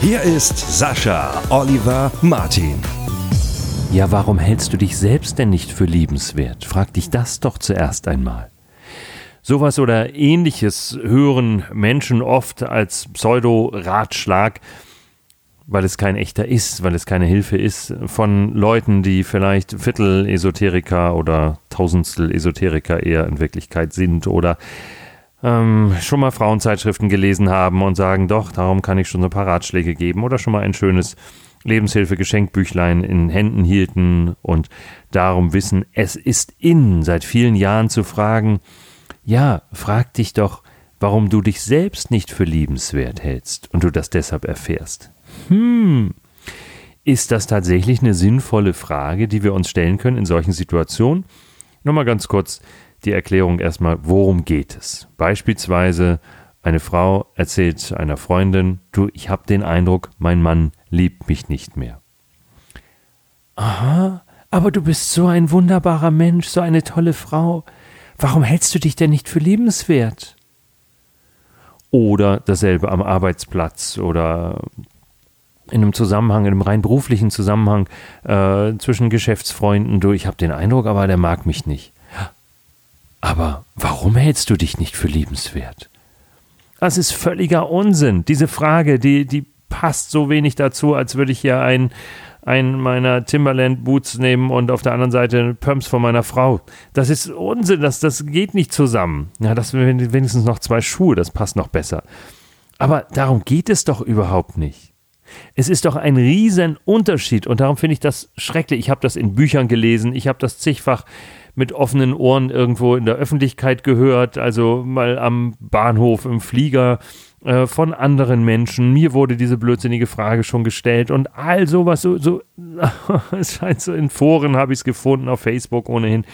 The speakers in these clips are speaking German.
Hier ist Sascha Oliver Martin. Ja, warum hältst du dich selbst denn nicht für liebenswert? Frag dich das doch zuerst einmal. Sowas oder ähnliches hören Menschen oft als Pseudo-Ratschlag, weil es kein echter ist, weil es keine Hilfe ist, von Leuten, die vielleicht Viertel-Esoteriker oder Tausendstel-Esoteriker eher in Wirklichkeit sind oder ähm, schon mal Frauenzeitschriften gelesen haben und sagen, doch, darum kann ich schon so ein paar Ratschläge geben oder schon mal ein schönes Lebenshilfe-Geschenkbüchlein in Händen hielten und darum wissen, es ist in, seit vielen Jahren zu fragen, ja, frag dich doch, warum du dich selbst nicht für liebenswert hältst und du das deshalb erfährst. Hm, ist das tatsächlich eine sinnvolle Frage, die wir uns stellen können in solchen Situationen? Nochmal ganz kurz die Erklärung erstmal, worum geht es? Beispielsweise eine Frau erzählt einer Freundin, du, ich habe den Eindruck, mein Mann liebt mich nicht mehr. Aha, aber du bist so ein wunderbarer Mensch, so eine tolle Frau. Warum hältst du dich denn nicht für liebenswert? Oder dasselbe am Arbeitsplatz oder in einem Zusammenhang, in einem rein beruflichen Zusammenhang äh, zwischen Geschäftsfreunden, du, ich habe den Eindruck, aber der mag mich nicht. Aber warum hältst du dich nicht für liebenswert? Das ist völliger Unsinn. Diese Frage, die, die passt so wenig dazu, als würde ich hier einen, einen meiner Timberland Boots nehmen und auf der anderen Seite Pumps von meiner Frau. Das ist Unsinn, das, das geht nicht zusammen. Ja, das sind wenigstens noch zwei Schuhe, das passt noch besser. Aber darum geht es doch überhaupt nicht. Es ist doch ein Riesenunterschied und darum finde ich das schrecklich. Ich habe das in Büchern gelesen, ich habe das zigfach mit offenen Ohren irgendwo in der Öffentlichkeit gehört, also mal am Bahnhof, im Flieger äh, von anderen Menschen. Mir wurde diese blödsinnige Frage schon gestellt und all sowas, so, so es scheint so in Foren habe ich es gefunden, auf Facebook ohnehin.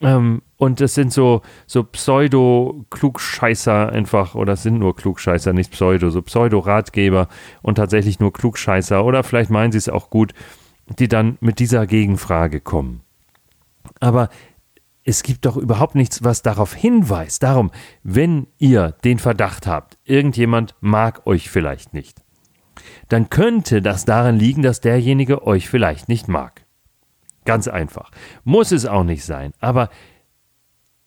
Ähm, und das sind so, so Pseudo-Klugscheißer einfach, oder es sind nur Klugscheißer, nicht Pseudo, so Pseudo-Ratgeber und tatsächlich nur Klugscheißer, oder vielleicht meinen sie es auch gut, die dann mit dieser Gegenfrage kommen. Aber es gibt doch überhaupt nichts, was darauf hinweist. Darum, wenn ihr den Verdacht habt, irgendjemand mag euch vielleicht nicht, dann könnte das daran liegen, dass derjenige euch vielleicht nicht mag. Ganz einfach. Muss es auch nicht sein. Aber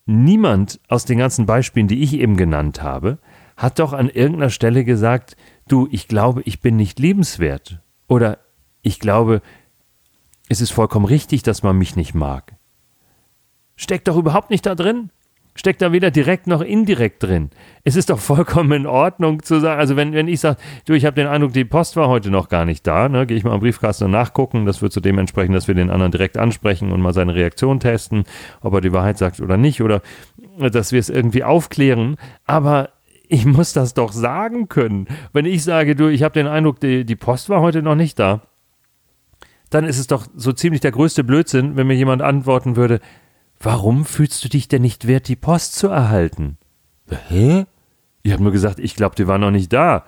niemand aus den ganzen Beispielen, die ich eben genannt habe, hat doch an irgendeiner Stelle gesagt, du, ich glaube, ich bin nicht liebenswert. Oder ich glaube, es ist vollkommen richtig, dass man mich nicht mag. Steckt doch überhaupt nicht da drin steckt da weder direkt noch indirekt drin. Es ist doch vollkommen in Ordnung zu sagen, also wenn, wenn ich sage, du, ich habe den Eindruck, die Post war heute noch gar nicht da, ne, gehe ich mal am Briefkasten und nachgucken, das wird zu dem entsprechen, dass wir den anderen direkt ansprechen und mal seine Reaktion testen, ob er die Wahrheit sagt oder nicht, oder dass wir es irgendwie aufklären, aber ich muss das doch sagen können. Wenn ich sage, du, ich habe den Eindruck, die, die Post war heute noch nicht da, dann ist es doch so ziemlich der größte Blödsinn, wenn mir jemand antworten würde, Warum fühlst du dich denn nicht wert, die Post zu erhalten? Hä? Ihr habt nur gesagt, ich glaube, die war noch nicht da.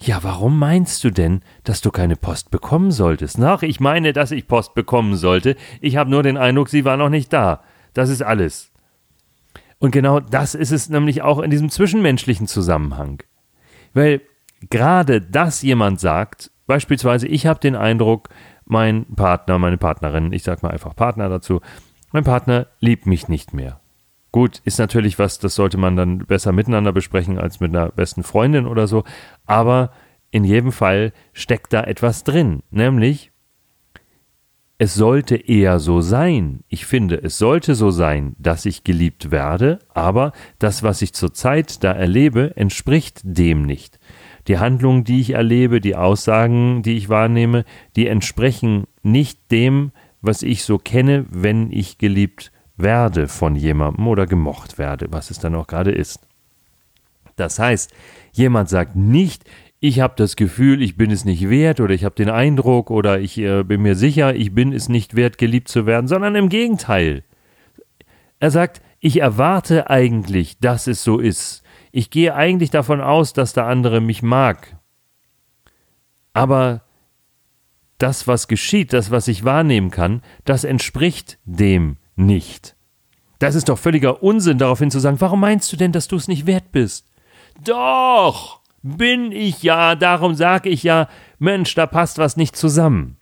Ja, warum meinst du denn, dass du keine Post bekommen solltest? Nach, ich meine, dass ich Post bekommen sollte. Ich habe nur den Eindruck, sie war noch nicht da. Das ist alles. Und genau das ist es nämlich auch in diesem zwischenmenschlichen Zusammenhang. Weil gerade das jemand sagt, beispielsweise, ich habe den Eindruck, mein Partner, meine Partnerin, ich sage mal einfach Partner dazu, mein Partner liebt mich nicht mehr. Gut, ist natürlich was, das sollte man dann besser miteinander besprechen als mit einer besten Freundin oder so, aber in jedem Fall steckt da etwas drin, nämlich es sollte eher so sein, ich finde, es sollte so sein, dass ich geliebt werde, aber das, was ich zurzeit da erlebe, entspricht dem nicht. Die Handlungen, die ich erlebe, die Aussagen, die ich wahrnehme, die entsprechen nicht dem, was ich so kenne, wenn ich geliebt werde von jemandem oder gemocht werde, was es dann auch gerade ist. Das heißt, jemand sagt nicht, ich habe das Gefühl, ich bin es nicht wert oder ich habe den Eindruck oder ich äh, bin mir sicher, ich bin es nicht wert, geliebt zu werden, sondern im Gegenteil. Er sagt, ich erwarte eigentlich, dass es so ist. Ich gehe eigentlich davon aus, dass der andere mich mag. Aber das, was geschieht, das, was ich wahrnehmen kann, das entspricht dem nicht. Das ist doch völliger Unsinn, daraufhin zu sagen, warum meinst du denn, dass du es nicht wert bist? Doch, bin ich ja, darum sage ich ja, Mensch, da passt was nicht zusammen.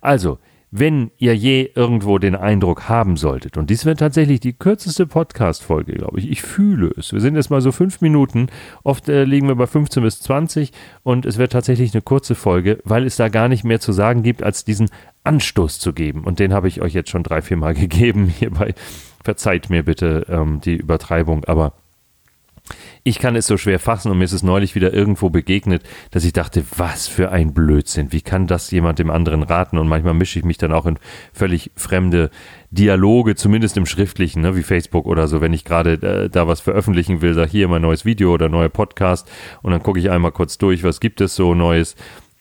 Also, wenn ihr je irgendwo den Eindruck haben solltet, und dies wird tatsächlich die kürzeste Podcast-Folge, glaube ich, ich fühle es. Wir sind jetzt mal so fünf Minuten, oft äh, liegen wir bei 15 bis 20 und es wird tatsächlich eine kurze Folge, weil es da gar nicht mehr zu sagen gibt, als diesen Anstoß zu geben. Und den habe ich euch jetzt schon drei, vier Mal gegeben hierbei. Verzeiht mir bitte ähm, die Übertreibung, aber ich kann es so schwer fassen und mir ist es neulich wieder irgendwo begegnet, dass ich dachte, was für ein Blödsinn. Wie kann das jemand dem anderen raten? Und manchmal mische ich mich dann auch in völlig fremde Dialoge, zumindest im Schriftlichen, ne, wie Facebook oder so, wenn ich gerade äh, da was veröffentlichen will, sag hier mein neues Video oder neuer Podcast und dann gucke ich einmal kurz durch, was gibt es so Neues.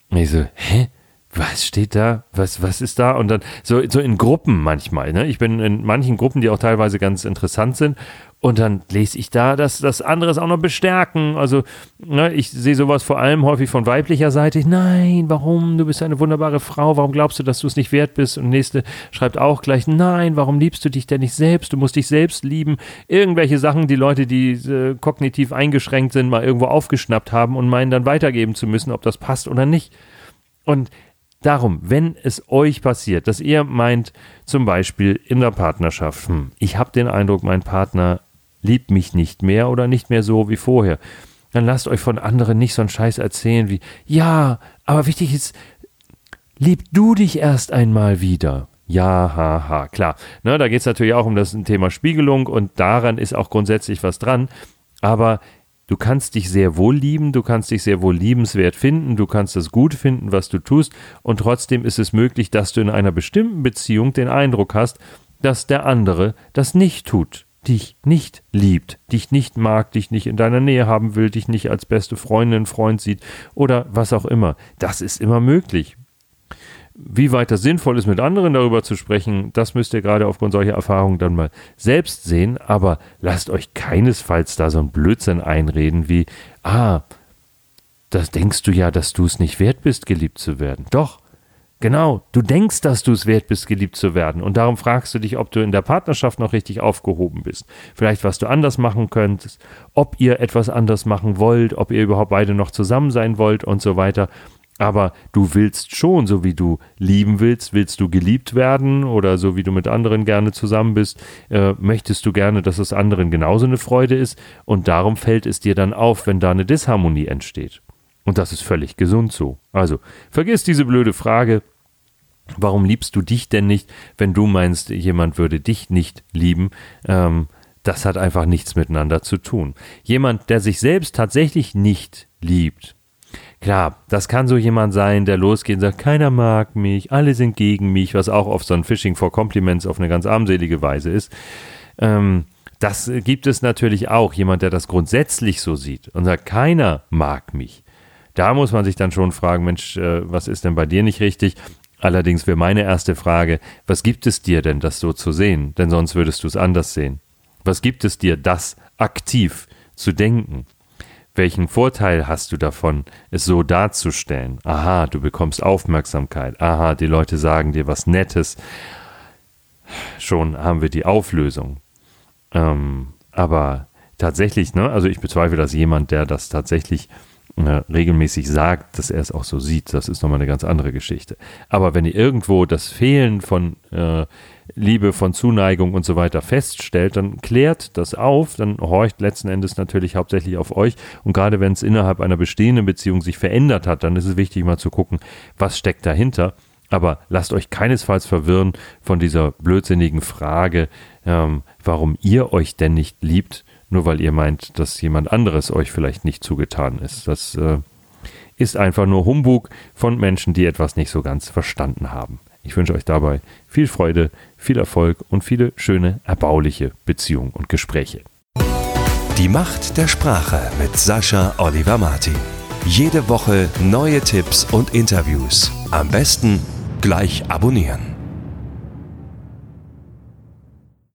Und ich so, hä? Was steht da? Was, was ist da? Und dann so, so in Gruppen manchmal. Ne? Ich bin in manchen Gruppen, die auch teilweise ganz interessant sind. Und dann lese ich da, dass das andere es auch noch bestärken. Also, ne, ich sehe sowas vor allem häufig von weiblicher Seite. Nein, warum? Du bist eine wunderbare Frau. Warum glaubst du, dass du es nicht wert bist? Und nächste schreibt auch gleich, nein, warum liebst du dich denn nicht selbst? Du musst dich selbst lieben. Irgendwelche Sachen, die Leute, die äh, kognitiv eingeschränkt sind, mal irgendwo aufgeschnappt haben und meinen dann weitergeben zu müssen, ob das passt oder nicht. Und Darum, wenn es euch passiert, dass ihr meint, zum Beispiel in der Partnerschaft, hm, ich habe den Eindruck, mein Partner liebt mich nicht mehr oder nicht mehr so wie vorher. Dann lasst euch von anderen nicht so einen Scheiß erzählen wie, ja, aber wichtig ist, lieb du dich erst einmal wieder. Ja, haha, klar. Ne, da geht es natürlich auch um das Thema Spiegelung und daran ist auch grundsätzlich was dran. Aber du kannst dich sehr wohl lieben, du kannst dich sehr wohl liebenswert finden, du kannst es gut finden, was du tust, und trotzdem ist es möglich, dass du in einer bestimmten Beziehung den Eindruck hast, dass der andere das nicht tut dich nicht liebt, dich nicht mag, dich nicht in deiner Nähe haben will, dich nicht als beste Freundin, Freund sieht oder was auch immer. Das ist immer möglich. Wie weit das sinnvoll ist, mit anderen darüber zu sprechen, das müsst ihr gerade aufgrund solcher Erfahrungen dann mal selbst sehen, aber lasst euch keinesfalls da so ein Blödsinn einreden wie, ah, das denkst du ja, dass du es nicht wert bist, geliebt zu werden. Doch, Genau, du denkst, dass du es wert bist, geliebt zu werden. Und darum fragst du dich, ob du in der Partnerschaft noch richtig aufgehoben bist. Vielleicht, was du anders machen könntest, ob ihr etwas anders machen wollt, ob ihr überhaupt beide noch zusammen sein wollt und so weiter. Aber du willst schon, so wie du lieben willst, willst du geliebt werden oder so wie du mit anderen gerne zusammen bist, äh, möchtest du gerne, dass es anderen genauso eine Freude ist. Und darum fällt es dir dann auf, wenn da eine Disharmonie entsteht. Und das ist völlig gesund so. Also, vergiss diese blöde Frage. Warum liebst du dich denn nicht, wenn du meinst, jemand würde dich nicht lieben? Ähm, das hat einfach nichts miteinander zu tun. Jemand, der sich selbst tatsächlich nicht liebt. Klar, das kann so jemand sein, der losgeht und sagt, keiner mag mich, alle sind gegen mich, was auch oft so ein Phishing for Compliments auf eine ganz armselige Weise ist. Ähm, das gibt es natürlich auch. Jemand, der das grundsätzlich so sieht und sagt, keiner mag mich. Da muss man sich dann schon fragen, Mensch, äh, was ist denn bei dir nicht richtig? Allerdings wäre meine erste Frage, was gibt es dir denn, das so zu sehen? Denn sonst würdest du es anders sehen. Was gibt es dir, das aktiv zu denken? Welchen Vorteil hast du davon, es so darzustellen? Aha, du bekommst Aufmerksamkeit. Aha, die Leute sagen dir was Nettes. Schon haben wir die Auflösung. Ähm, aber tatsächlich, ne, also ich bezweifle, dass jemand, der das tatsächlich regelmäßig sagt, dass er es auch so sieht, das ist nochmal eine ganz andere Geschichte. Aber wenn ihr irgendwo das Fehlen von äh, Liebe, von Zuneigung und so weiter feststellt, dann klärt das auf, dann horcht letzten Endes natürlich hauptsächlich auf euch. Und gerade wenn es innerhalb einer bestehenden Beziehung sich verändert hat, dann ist es wichtig mal zu gucken, was steckt dahinter. Aber lasst euch keinesfalls verwirren von dieser blödsinnigen Frage, ähm, warum ihr euch denn nicht liebt nur weil ihr meint, dass jemand anderes euch vielleicht nicht zugetan ist. Das äh, ist einfach nur Humbug von Menschen, die etwas nicht so ganz verstanden haben. Ich wünsche euch dabei viel Freude, viel Erfolg und viele schöne, erbauliche Beziehungen und Gespräche. Die Macht der Sprache mit Sascha Oliver Martin. Jede Woche neue Tipps und Interviews. Am besten gleich abonnieren.